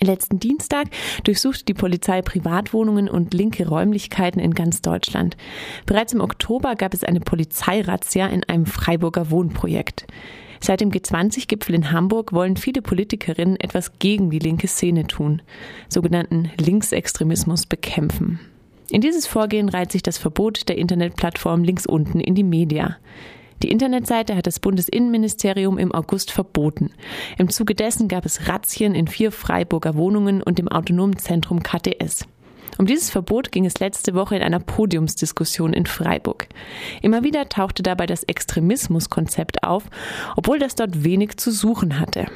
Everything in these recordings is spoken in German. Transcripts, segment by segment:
Letzten Dienstag durchsuchte die Polizei Privatwohnungen und linke Räumlichkeiten in ganz Deutschland. Bereits im Oktober gab es eine Polizeirazzia in einem Freiburger Wohnprojekt. Seit dem G20-Gipfel in Hamburg wollen viele Politikerinnen etwas gegen die linke Szene tun, sogenannten Linksextremismus bekämpfen. In dieses Vorgehen reiht sich das Verbot der Internetplattform links unten in die Media. Die Internetseite hat das Bundesinnenministerium im August verboten. Im Zuge dessen gab es Razzien in vier Freiburger Wohnungen und im autonomen Zentrum KTS. Um dieses Verbot ging es letzte Woche in einer Podiumsdiskussion in Freiburg. Immer wieder tauchte dabei das Extremismuskonzept auf, obwohl das dort wenig zu suchen hatte.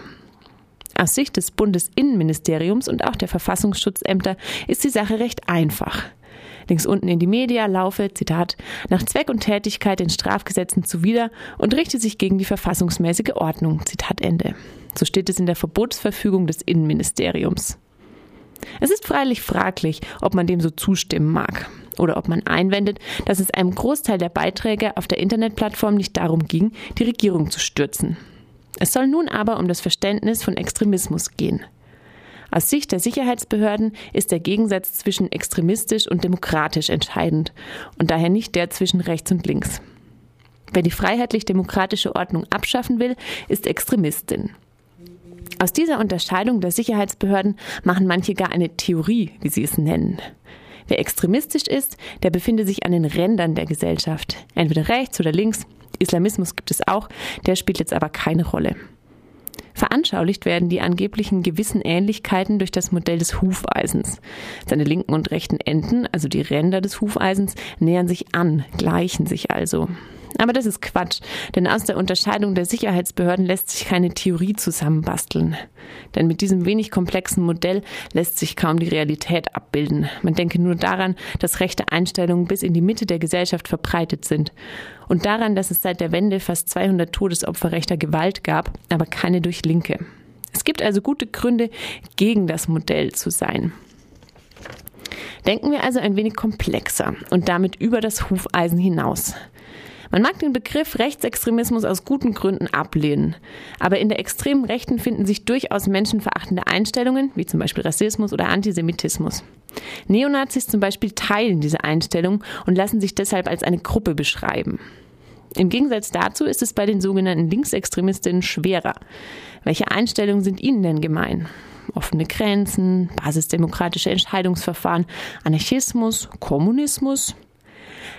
Aus Sicht des Bundesinnenministeriums und auch der Verfassungsschutzämter ist die Sache recht einfach. Links unten in die Media laufe, Zitat, nach Zweck und Tätigkeit den Strafgesetzen zuwider und richte sich gegen die verfassungsmäßige Ordnung, Zitat Ende. So steht es in der Verbotsverfügung des Innenministeriums. Es ist freilich fraglich, ob man dem so zustimmen mag oder ob man einwendet, dass es einem Großteil der Beiträge auf der Internetplattform nicht darum ging, die Regierung zu stürzen. Es soll nun aber um das Verständnis von Extremismus gehen. Aus Sicht der Sicherheitsbehörden ist der Gegensatz zwischen extremistisch und demokratisch entscheidend und daher nicht der zwischen rechts und links. Wer die freiheitlich-demokratische Ordnung abschaffen will, ist Extremistin. Aus dieser Unterscheidung der Sicherheitsbehörden machen manche gar eine Theorie, wie sie es nennen. Wer extremistisch ist, der befindet sich an den Rändern der Gesellschaft. Entweder rechts oder links. Islamismus gibt es auch, der spielt jetzt aber keine Rolle. Veranschaulicht werden die angeblichen gewissen Ähnlichkeiten durch das Modell des Hufeisens. Seine linken und rechten Enden, also die Ränder des Hufeisens, nähern sich an, gleichen sich also. Aber das ist Quatsch, denn aus der Unterscheidung der Sicherheitsbehörden lässt sich keine Theorie zusammenbasteln. Denn mit diesem wenig komplexen Modell lässt sich kaum die Realität abbilden. Man denke nur daran, dass rechte Einstellungen bis in die Mitte der Gesellschaft verbreitet sind. Und daran, dass es seit der Wende fast 200 Todesopfer rechter Gewalt gab, aber keine durch Linke. Es gibt also gute Gründe, gegen das Modell zu sein. Denken wir also ein wenig komplexer und damit über das Hufeisen hinaus. Man mag den Begriff Rechtsextremismus aus guten Gründen ablehnen, aber in der extremen Rechten finden sich durchaus menschenverachtende Einstellungen, wie zum Beispiel Rassismus oder Antisemitismus. Neonazis zum Beispiel teilen diese Einstellung und lassen sich deshalb als eine Gruppe beschreiben. Im Gegensatz dazu ist es bei den sogenannten Linksextremistinnen schwerer. Welche Einstellungen sind ihnen denn gemein? Offene Grenzen, basisdemokratische Entscheidungsverfahren, Anarchismus, Kommunismus?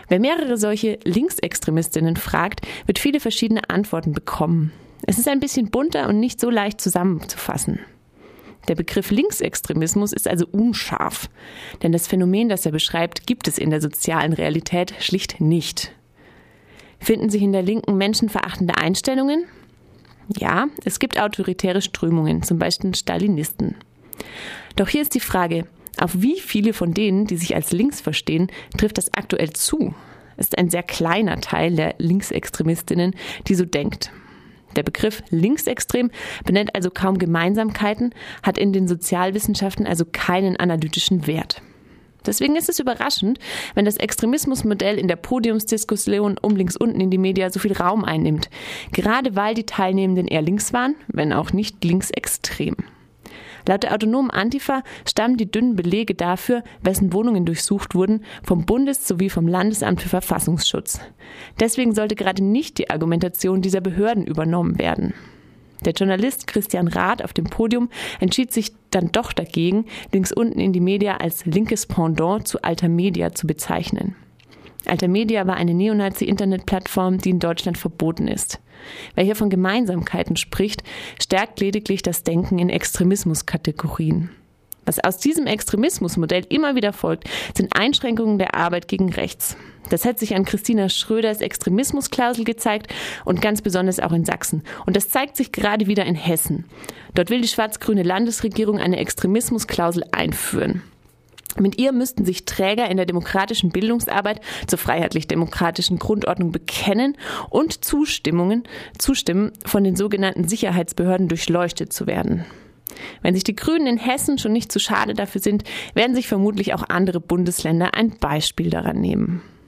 Wer mehrere solche Linksextremistinnen fragt, wird viele verschiedene Antworten bekommen. Es ist ein bisschen bunter und nicht so leicht zusammenzufassen. Der Begriff Linksextremismus ist also unscharf, denn das Phänomen, das er beschreibt, gibt es in der sozialen Realität schlicht nicht. Finden sich in der Linken menschenverachtende Einstellungen? Ja, es gibt autoritäre Strömungen, zum Beispiel Stalinisten. Doch hier ist die Frage, auf wie viele von denen, die sich als links verstehen, trifft das aktuell zu? Ist ein sehr kleiner Teil der Linksextremistinnen, die so denkt. Der Begriff linksextrem benennt also kaum Gemeinsamkeiten, hat in den Sozialwissenschaften also keinen analytischen Wert. Deswegen ist es überraschend, wenn das Extremismusmodell in der Podiumsdiskussion um links unten in die Media so viel Raum einnimmt. Gerade weil die Teilnehmenden eher links waren, wenn auch nicht linksextrem. Laut der autonomen Antifa stammen die dünnen Belege dafür, wessen Wohnungen durchsucht wurden, vom Bundes- sowie vom Landesamt für Verfassungsschutz. Deswegen sollte gerade nicht die Argumentation dieser Behörden übernommen werden. Der Journalist Christian Rath auf dem Podium entschied sich dann doch dagegen, links unten in die Media als linkes Pendant zu Alter Media zu bezeichnen. Alter Media war eine Neonazi-Internetplattform, die in Deutschland verboten ist. Wer hier von Gemeinsamkeiten spricht, stärkt lediglich das Denken in Extremismuskategorien. Was aus diesem Extremismusmodell immer wieder folgt, sind Einschränkungen der Arbeit gegen rechts. Das hat sich an Christina Schröders Extremismusklausel gezeigt und ganz besonders auch in Sachsen. Und das zeigt sich gerade wieder in Hessen. Dort will die schwarz-grüne Landesregierung eine Extremismusklausel einführen. Mit ihr müssten sich Träger in der demokratischen Bildungsarbeit zur freiheitlich-demokratischen Grundordnung bekennen und Zustimmungen, zustimmen, von den sogenannten Sicherheitsbehörden durchleuchtet zu werden. Wenn sich die Grünen in Hessen schon nicht zu schade dafür sind, werden sich vermutlich auch andere Bundesländer ein Beispiel daran nehmen.